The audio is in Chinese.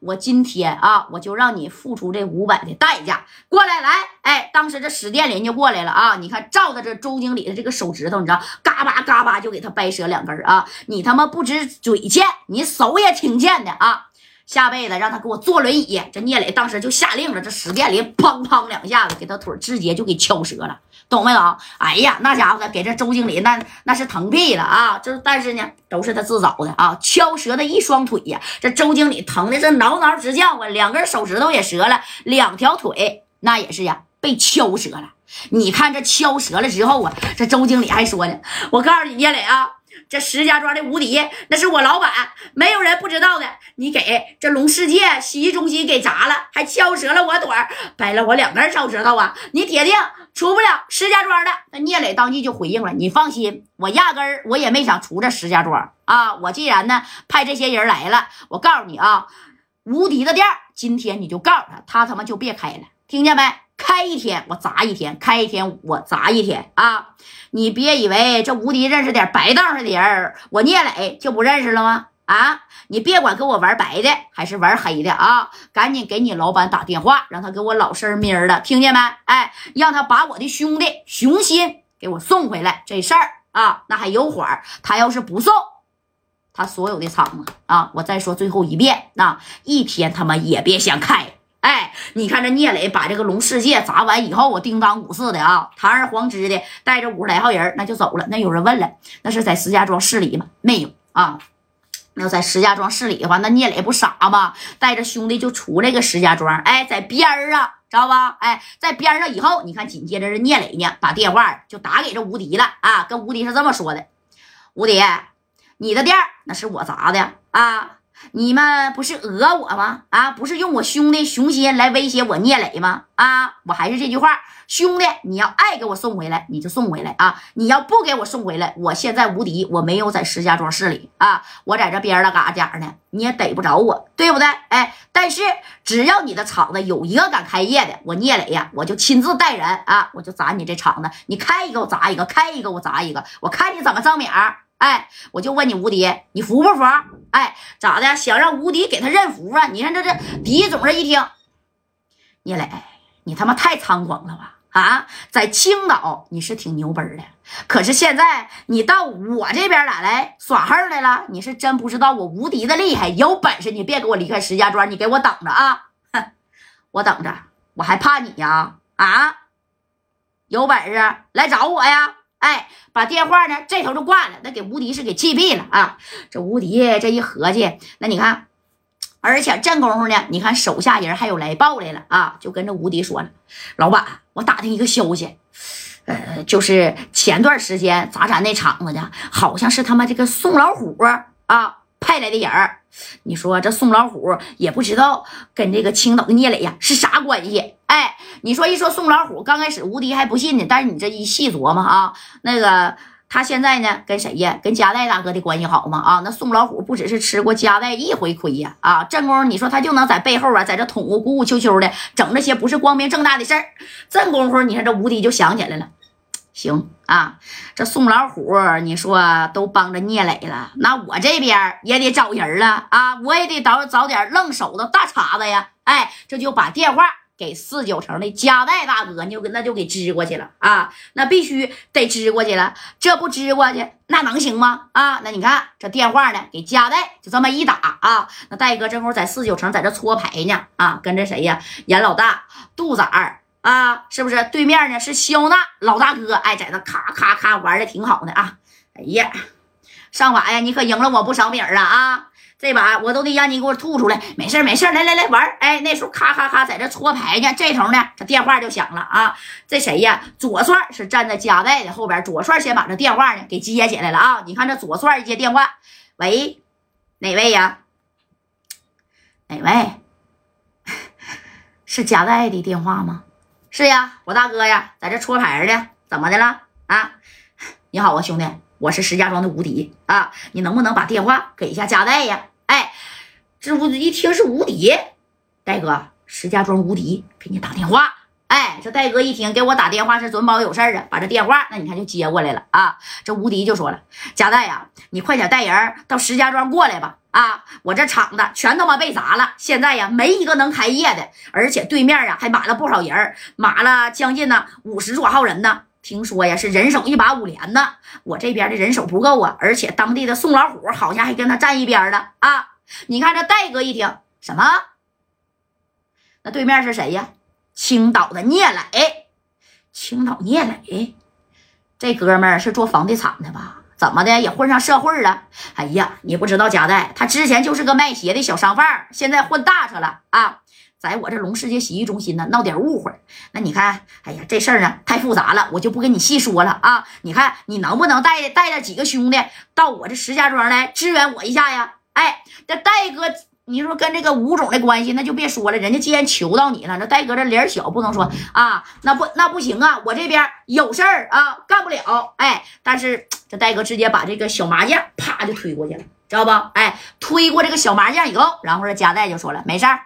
我今天啊，我就让你付出这五百的代价。过来，来，哎，当时这史殿林就过来了啊！你看，照着这周经理的这个手指头，你知道，嘎巴嘎巴就给他掰折两根啊！你他妈不止嘴欠，你手也挺欠的啊！下辈子让他给我坐轮椅。这聂磊当时就下令了，这史殿林砰砰两下子给他腿直接就给敲折了。懂没懂？哎呀，那家伙的给这周经理那那是疼屁了啊！就但是呢，都是他自找的啊！敲折的一双腿呀，这周经理疼的是挠挠直叫啊，两根手指头也折了，两条腿那也是呀，被敲折了。你看这敲折了之后啊，这周经理还说呢：“我告诉你，聂磊啊。”这石家庄的无敌，那是我老板，没有人不知道的。你给这龙世界洗浴中心给砸了，还敲折了我腿掰了我两根手指头啊！你铁定出不了石家庄的。那聂磊当即就回应了：“你放心，我压根儿我也没想出这石家庄啊！我既然呢派这些人来了，我告诉你啊，无敌的店今天你就告诉他，他他妈就别开了，听见没？”开一天我砸一天，开一天我砸一天啊！你别以为这无敌认识点白道上的人，我聂磊就不认识了吗？啊！你别管跟我玩白的还是玩黑的啊！赶紧给你老板打电话，让他给我老实咪儿的，听见没？哎，让他把我的兄弟熊心给我送回来。这事儿啊，那还有缓他要是不送，他所有的厂子啊，我再说最后一遍，那一天他妈也别想开。哎，你看这聂磊把这个龙世界砸完以后，我叮当五四的啊，堂而皇之的带着五十来号人那就走了。那有人问了，那是在石家庄市里吗？没有啊。那要在石家庄市里的话，那聂磊不傻吗？带着兄弟就出来个石家庄。哎，在边儿啊，知道吧？哎，在边上以后，你看紧接着这聂磊呢，把电话就打给这吴迪了啊，跟吴迪是这么说的：吴迪，你的店那是我砸的啊。你们不是讹我吗？啊，不是用我兄弟熊心来威胁我聂磊吗？啊，我还是这句话，兄弟，你要爱给我送回来，你就送回来啊！你要不给我送回来，我现在无敌，我没有在石家庄市里啊，我在这边儿了嘎家呢，你也逮不着我，对不对？哎，但是只要你的厂子有一个敢开业的，我聂磊呀，我就亲自带人啊，我就砸你这厂子，你开一个我砸一个，开一个我砸一个，我看你怎么挣米儿哎，我就问你无敌，你服不服？哎，咋的？想让无敌给他认服啊？你看这这狄总这一听，聂磊，你他妈太猖狂了吧？啊，在青岛你是挺牛奔的，可是现在你到我这边来来耍横来了？你是真不知道我无敌的厉害？有本事你别给我离开石家庄，你给我等着啊！哼，我等着，我还怕你呀？啊，有本事来找我呀！哎，把电话呢这头就挂了，那给吴迪是给气毙了啊！这吴迪这一合计，那你看，而且这功夫呢，你看手下人还有来报来了啊，就跟这吴迪说了：“老板，我打听一个消息，呃，就是前段时间砸咱那厂子的，好像是他妈这个宋老虎啊派来的人儿。你说这宋老虎也不知道跟这个青岛的聂磊呀是啥关系？”哎，你说一说宋老虎，刚开始吴迪还不信呢，但是你这一细琢磨啊，那个他现在呢跟谁呀？跟加代大哥的关系好吗？啊，那宋老虎不只是吃过加代一回亏呀，啊，正宫你说他就能在背后啊，在这捅咕咕咕秋秋的整这些不是光明正大的事儿，这功夫你看这吴迪就想起来了，行啊，这宋老虎你说都帮着聂磊了，那我这边也得找人了啊，我也得找找点愣手的大茬子呀，哎，这就把电话。给四九城的加代大哥，就那就给支过去了啊！那必须得支过去了，这不支过去那能行吗？啊！那你看这电话呢，给加代就这么一打啊！那戴哥正好在四九城在这搓牌呢啊，跟着谁呀？严老大、杜仔儿啊，是不是？对面呢是肖娜老大哥，哎，在那咔咔咔玩的挺好的啊！哎呀，上把呀，你可赢了我不少米儿啊啊！这把我都得让你给我吐出来，没事没事来来来玩哎，那时候咔咔咔在这搓牌呢，这头呢这电话就响了啊！这谁呀？左帅是站在加代的后边，左帅先把这电话呢给接起来了啊！你看这左帅一接电话，喂，哪位呀？哪位？是加代的电话吗？是呀，我大哥呀，在这搓牌呢，怎么的了啊？你好啊，兄弟，我是石家庄的无敌啊！你能不能把电话给一下加代呀？哎，这不一听是无敌，戴哥，石家庄无敌给你打电话。哎，这戴哥一听，给我打电话是准保有事儿啊，把这电话那你看就接过来了啊。这吴迪就说了：“贾代呀，你快点带人到石家庄过来吧。啊，我这厂子全他妈被砸了，现在呀没一个能开业的，而且对面啊还码了不少人，码了将近呢五十多号人呢。听说呀是人手一把五连呢，我这边的人手不够啊，而且当地的宋老虎好像还跟他站一边了啊。你看这戴哥一听什么？那对面是谁呀？青岛的聂磊，青岛聂磊，这哥们是做房地产的吧？怎么的也混上社会了？哎呀，你不知道贾代，他之前就是个卖鞋的小商贩，现在混大车了啊！在我这龙世界洗浴中心呢，闹点误会。那你看，哎呀，这事儿呢太复杂了，我就不跟你细说了啊！你看你能不能带带着几个兄弟到我这石家庄来支援我一下呀？哎，这戴哥。你说跟这个吴总的关系，那就别说了。人家既然求到你了，那戴哥这脸小，不能说啊，那不那不行啊。我这边有事儿啊，干不了。哎，但是这戴哥直接把这个小麻将啪就推过去了，知道不？哎，推过这个小麻将以后，然后这加代就说了，没事儿。